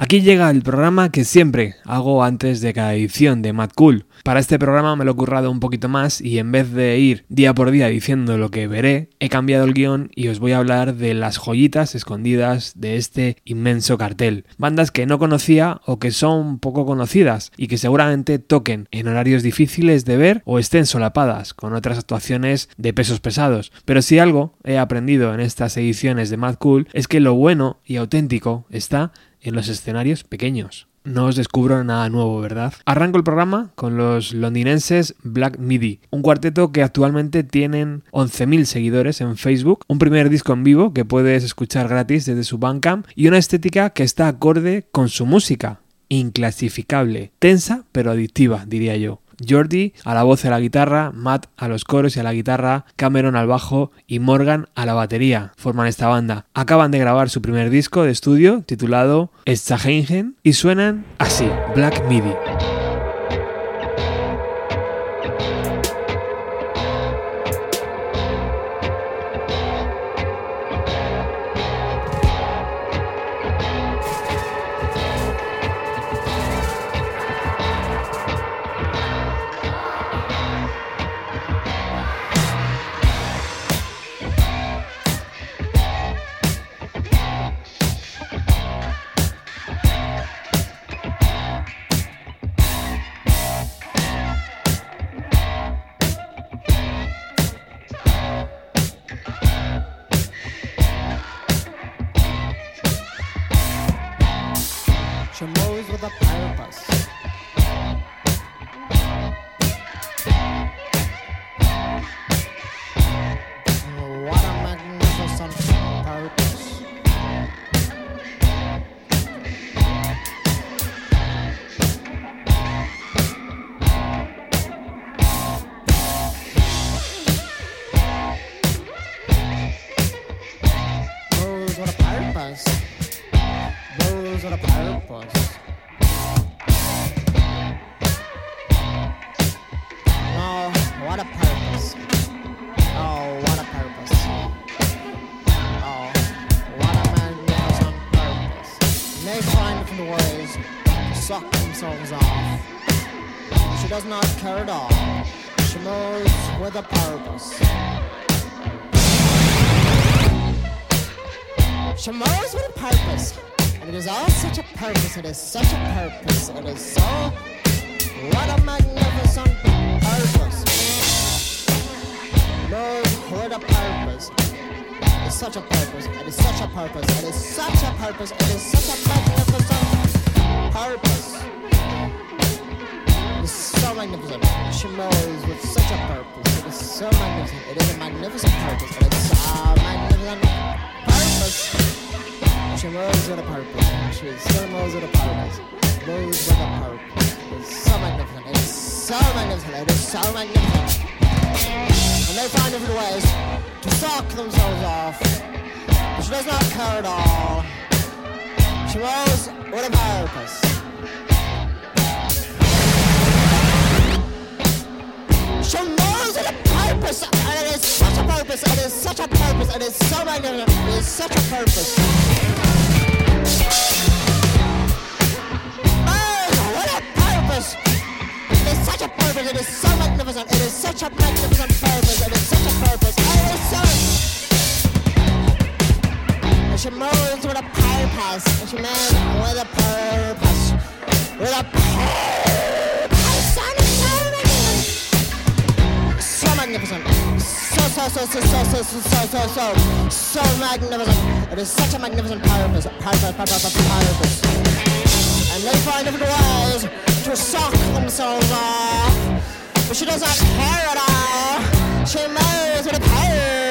Aquí llega el programa que siempre hago antes de cada edición de Mad Cool. Para este programa me lo he currado un poquito más y en vez de ir día por día diciendo lo que veré, he cambiado el guion y os voy a hablar de las joyitas escondidas de este inmenso cartel. Bandas que no conocía o que son poco conocidas y que seguramente toquen en horarios difíciles de ver o estén solapadas con otras actuaciones de pesos pesados. Pero si algo he aprendido en estas ediciones de Mad Cool es que lo bueno y auténtico está en los escenarios pequeños. No os descubro nada nuevo, ¿verdad? Arranco el programa con los londinenses Black Midi, un cuarteto que actualmente tienen 11.000 seguidores en Facebook, un primer disco en vivo que puedes escuchar gratis desde su Bandcamp y una estética que está acorde con su música, inclasificable, tensa pero adictiva, diría yo. Jordi a la voz y a la guitarra, Matt a los coros y a la guitarra, Cameron al bajo y Morgan a la batería. Forman esta banda. Acaban de grabar su primer disco de estudio titulado Stagingen y suenan así, Black Midi. muscles off. She does not care at all. She moves with a purpose. She moves with a purpose. And it is all such a purpose. It is such a purpose. It is so. What a magnificent purpose. Move with a purpose. It is such a purpose. It is such a purpose. It is such a purpose. It is such a magnificent purpose. It is magnificent. She moves with such a purpose. It is so magnificent. It is a magnificent purpose. It is a magnificent purpose. She moves with a purpose. She still moves with a purpose. Moves with a purpose. It's so magnificent. It is so magnificent. It is so magnificent. And they find different ways to suck themselves off. But she does not care at all. She moves with a purpose. She with a purpose, and it is such a purpose, it is such a purpose, And it is so magnificent, it is such a purpose. Man, what a purpose. It is such a purpose, it is so magnificent. It is such a magnificent purpose. It is such a purpose. It is so. And she moves with a purpose. And she moves with a purpose. With a purpose. So, so, so, so, so, so, so, so, so, magnificent. It is such a magnificent purpose. Purpose, purpose, purpose. And they find different ways to suck themselves off. But she does not care at all. She moves with a purpose.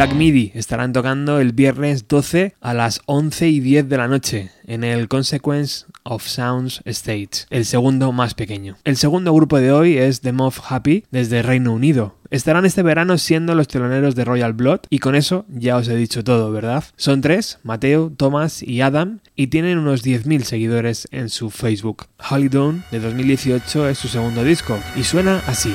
Black Midi estarán tocando el viernes 12 a las 11 y 10 de la noche en el Consequence of Sounds Stage, el segundo más pequeño. El segundo grupo de hoy es The Moth Happy desde Reino Unido. Estarán este verano siendo los teloneros de Royal Blood y con eso ya os he dicho todo, ¿verdad? Son tres, Mateo, Thomas y Adam, y tienen unos 10.000 seguidores en su Facebook. Holly Dawn de 2018 es su segundo disco y suena así.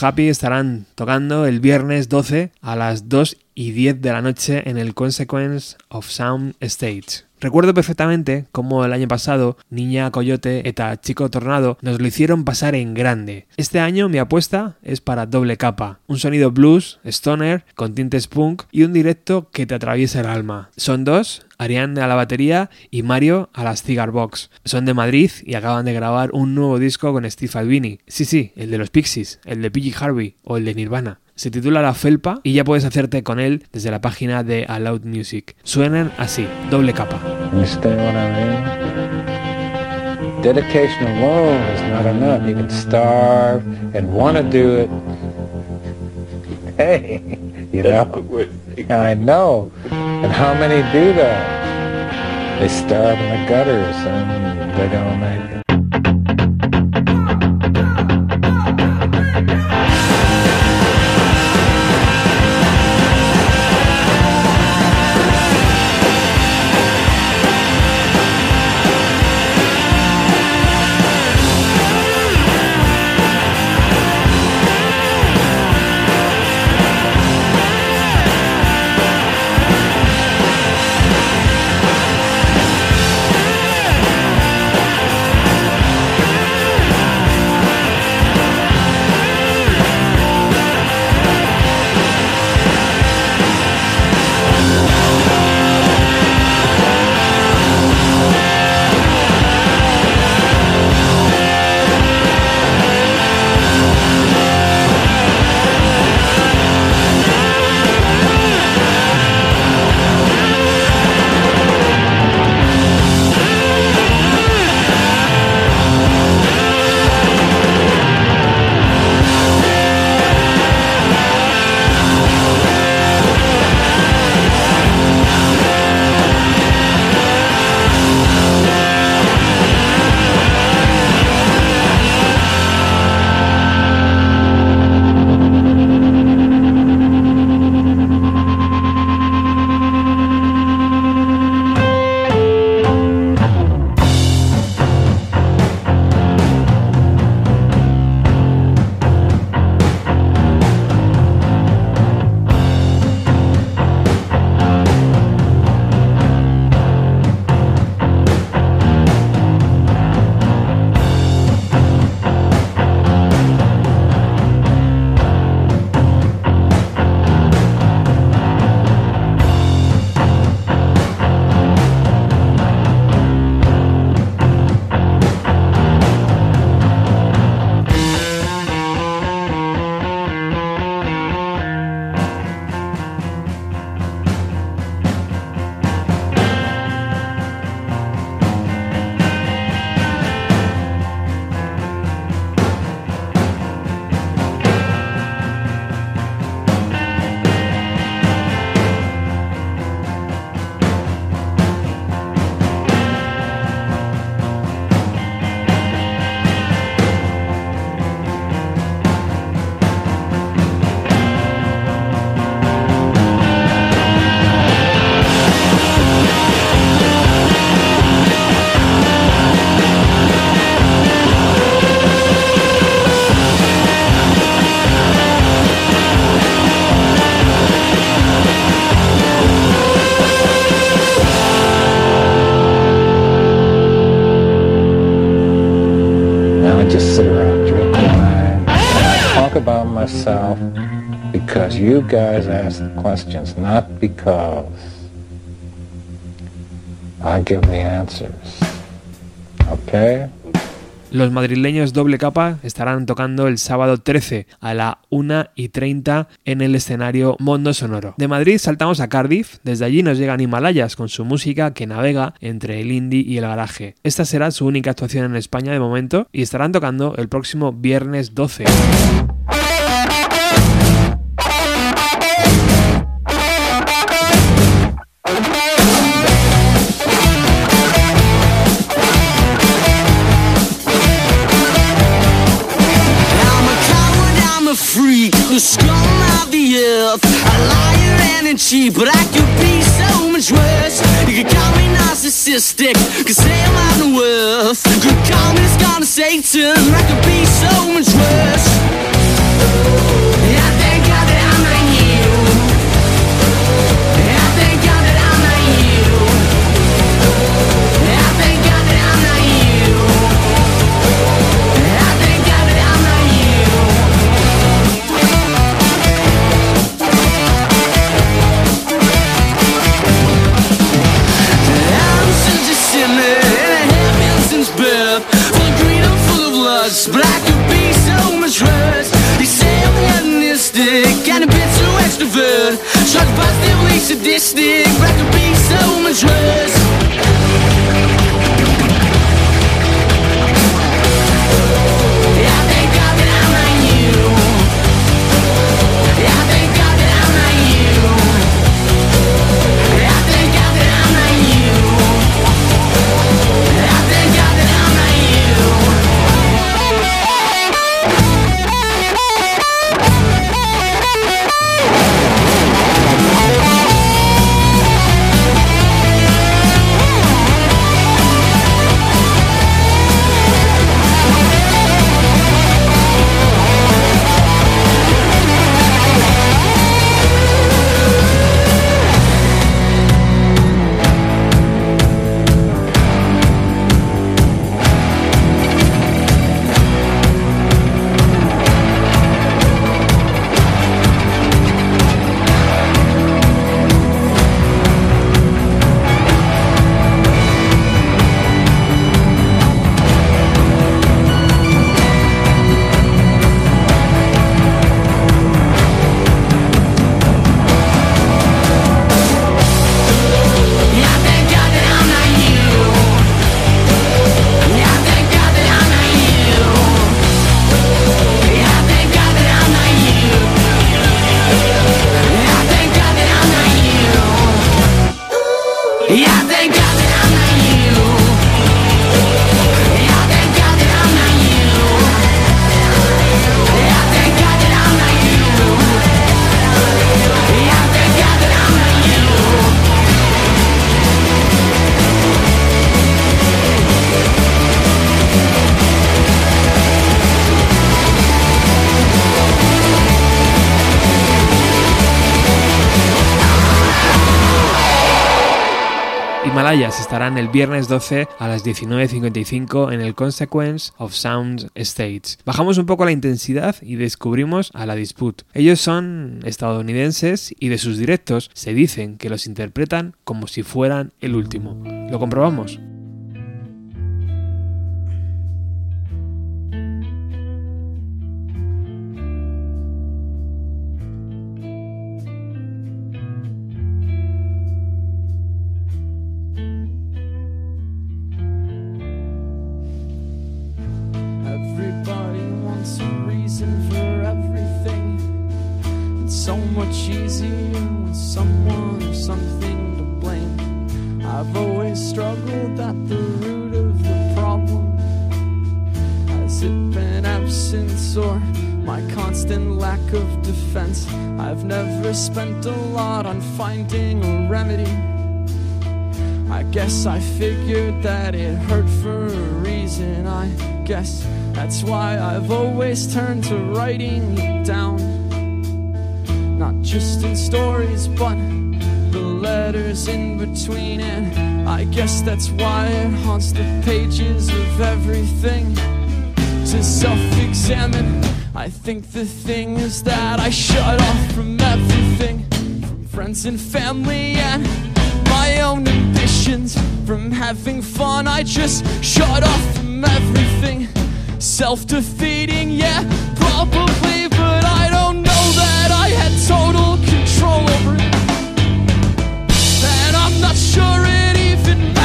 Happy estarán tocando el viernes 12 a las 2 y 10 de la noche en el Consequence of Sound Stage. Recuerdo perfectamente cómo el año pasado Niña Coyote eta Chico Tornado nos lo hicieron pasar en grande. Este año mi apuesta es para doble capa, un sonido blues, stoner, con tintes punk y un directo que te atraviesa el alma. Son dos, Ariane a la batería y Mario a las Cigar Box. Son de Madrid y acaban de grabar un nuevo disco con Steve Albini. Sí, sí, el de los Pixies, el de PG Harvey o el de Nirvana. Se titula La Felpa y ya puedes hacerte con él desde la página de Aloud Music. Suenan así, doble capa. Dedication alone is not enough. You can starve and want to do it. Hey, you know? I know. And how many do that? They starve in the gutters and they don't make it. Ask questions, not because I give the answers. Okay? Los madrileños doble capa estarán tocando el sábado 13 a la 1 y 30 en el escenario Mondo Sonoro. De Madrid saltamos a Cardiff, desde allí nos llegan Himalayas con su música que navega entre el indie y el garaje. Esta será su única actuación en España de momento y estarán tocando el próximo viernes 12. And a cheat, but I could be so much worse. You could call me narcissistic, could say I'm out of worth. Could call me Satan, I could be so much worse. El viernes 12 a las 19.55 en el Consequence of Sound States. Bajamos un poco la intensidad y descubrimos a la Dispute. Ellos son estadounidenses y de sus directos se dicen que los interpretan como si fueran el último. ¿Lo comprobamos? Guess that's why I've always turned to writing it down. Not just in stories, but the letters in between. And I guess that's why it haunts the pages of everything. To self examine, I think the thing is that I shut off from everything, from friends and family and my own ambitions. From having fun, I just shut off from everything. Self defeating, yeah, probably, but I don't know that I had total control over it. And I'm not sure it even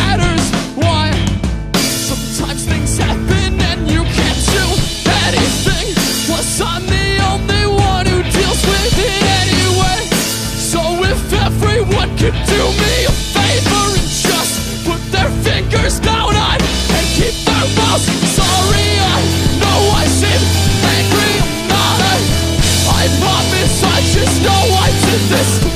this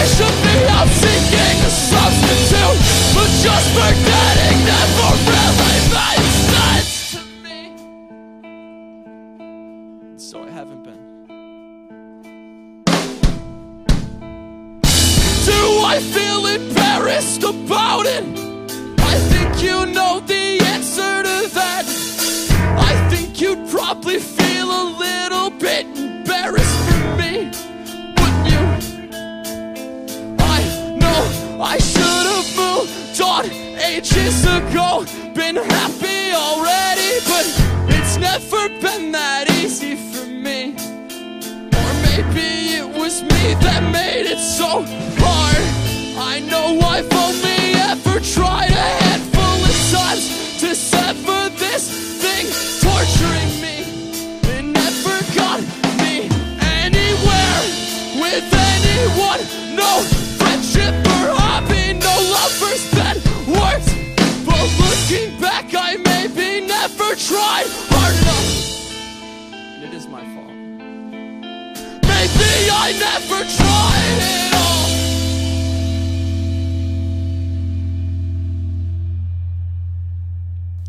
I should be out seeking a substitute. But just forgetting never really made sense to me. So I haven't been. Do I feel embarrassed about it? I think you know the I should have moved on ages ago, been happy already, but it's never been that easy for me. Or maybe it was me that made it so hard. I know I've only ever tried a is my fault. Maybe I never tried it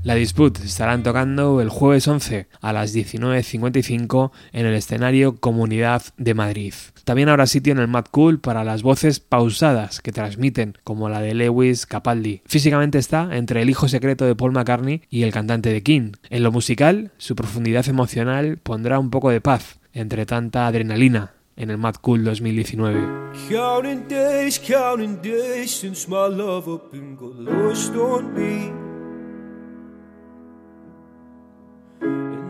La Dispute estarán tocando el jueves 11 a las 19.55 en el escenario Comunidad de Madrid. También habrá sitio en el Mad Cool para las voces pausadas que transmiten, como la de Lewis Capaldi. Físicamente está entre el hijo secreto de Paul McCartney y el cantante de King. En lo musical, su profundidad emocional pondrá un poco de paz entre tanta adrenalina en el Mad Cool 2019. Counting days, counting days since my love up and got lost on me.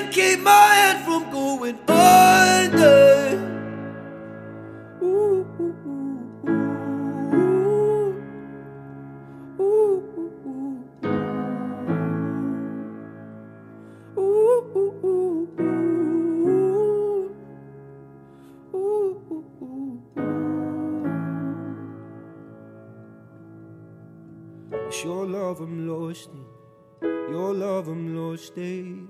can't keep my head from going under. Ooh, ooh, ooh, it's your love I'm lost in, your love I'm lost in.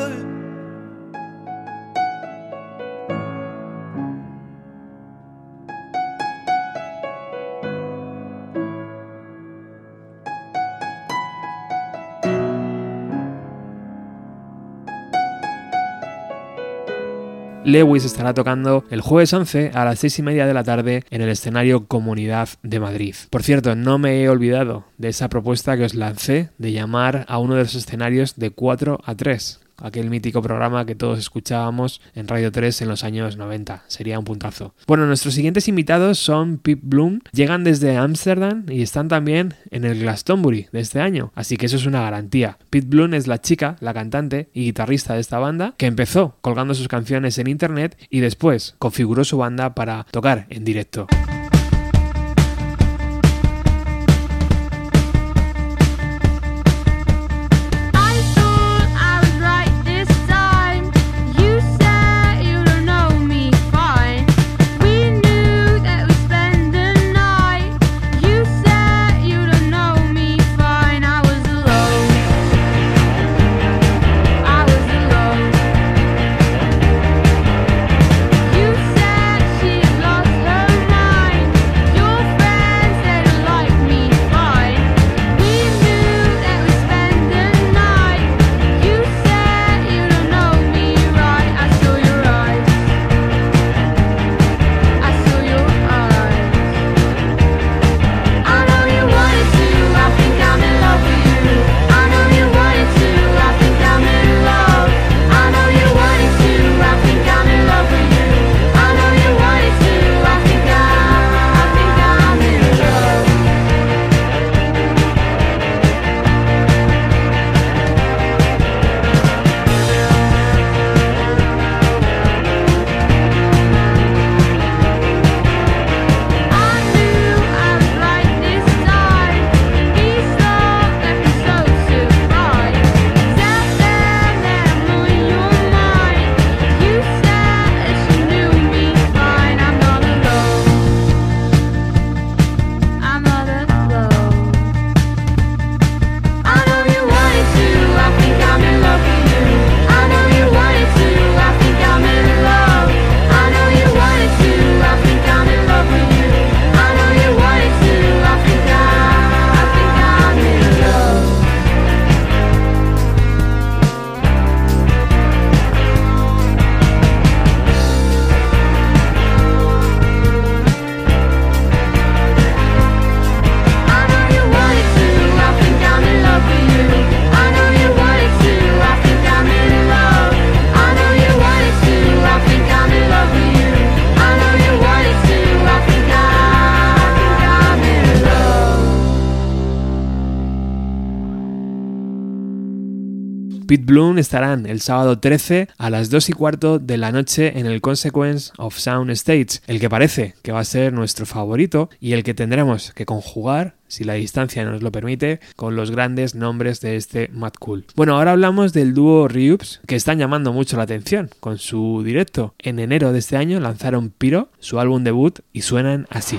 Lewis estará tocando el jueves 11 a las 6 y media de la tarde en el escenario Comunidad de Madrid. Por cierto, no me he olvidado de esa propuesta que os lancé de llamar a uno de los escenarios de 4 a 3 aquel mítico programa que todos escuchábamos en Radio 3 en los años 90. Sería un puntazo. Bueno, nuestros siguientes invitados son Pip Bloom, llegan desde Ámsterdam y están también en el Glastonbury de este año, así que eso es una garantía. Pip Bloom es la chica, la cantante y guitarrista de esta banda, que empezó colgando sus canciones en internet y después configuró su banda para tocar en directo. Pete Bloom estarán el sábado 13 a las 2 y cuarto de la noche en el Consequence of Sound Stage, el que parece que va a ser nuestro favorito y el que tendremos que conjugar, si la distancia nos lo permite, con los grandes nombres de este Mad Cool. Bueno, ahora hablamos del dúo Ryups, que están llamando mucho la atención con su directo. En enero de este año lanzaron Piro, su álbum debut, y suenan así.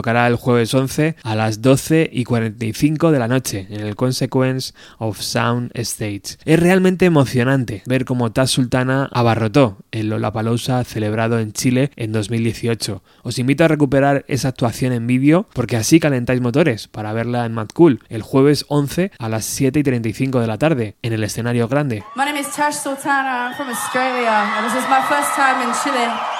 Tocará el jueves 11 a las 12 y 45 de la noche en el Consequence of Sound Stage. Es realmente emocionante ver cómo Taz Sultana abarrotó el Lollapalooza celebrado en Chile en 2018. Os invito a recuperar esa actuación en vídeo porque así calentáis motores para verla en Mad Cool el jueves 11 a las 7 y 35 de la tarde en el escenario grande. My name is Tash Sultana. I'm from Australia, and this is my first time in Chile.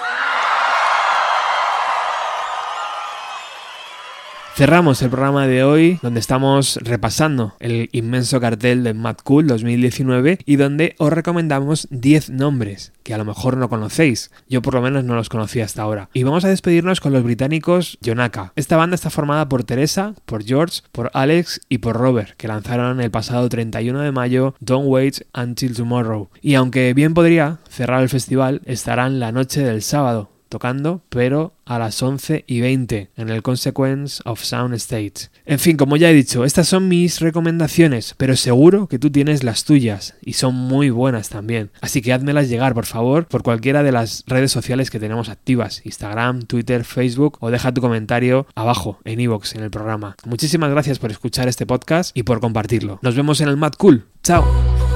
Cerramos el programa de hoy donde estamos repasando el inmenso cartel de Mad Cool 2019 y donde os recomendamos 10 nombres que a lo mejor no conocéis. Yo por lo menos no los conocía hasta ahora. Y vamos a despedirnos con los británicos Yonaka. Esta banda está formada por Teresa, por George, por Alex y por Robert, que lanzaron el pasado 31 de mayo Don't Wait Until Tomorrow. Y aunque bien podría cerrar el festival, estarán la noche del sábado tocando, pero a las 11 y 20 en el Consequence of Sound States. En fin, como ya he dicho, estas son mis recomendaciones, pero seguro que tú tienes las tuyas y son muy buenas también. Así que házmelas llegar, por favor, por cualquiera de las redes sociales que tenemos activas, Instagram, Twitter, Facebook o deja tu comentario abajo en iVoox en el programa. Muchísimas gracias por escuchar este podcast y por compartirlo. Nos vemos en el Mad Cool. Chao.